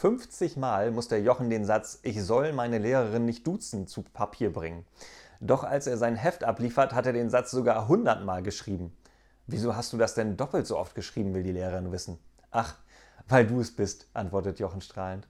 50 Mal muss der Jochen den Satz Ich soll meine Lehrerin nicht duzen zu Papier bringen. Doch als er sein Heft abliefert, hat er den Satz sogar 100 Mal geschrieben. Wieso hast du das denn doppelt so oft geschrieben, will die Lehrerin wissen. Ach, weil du es bist, antwortet Jochen strahlend.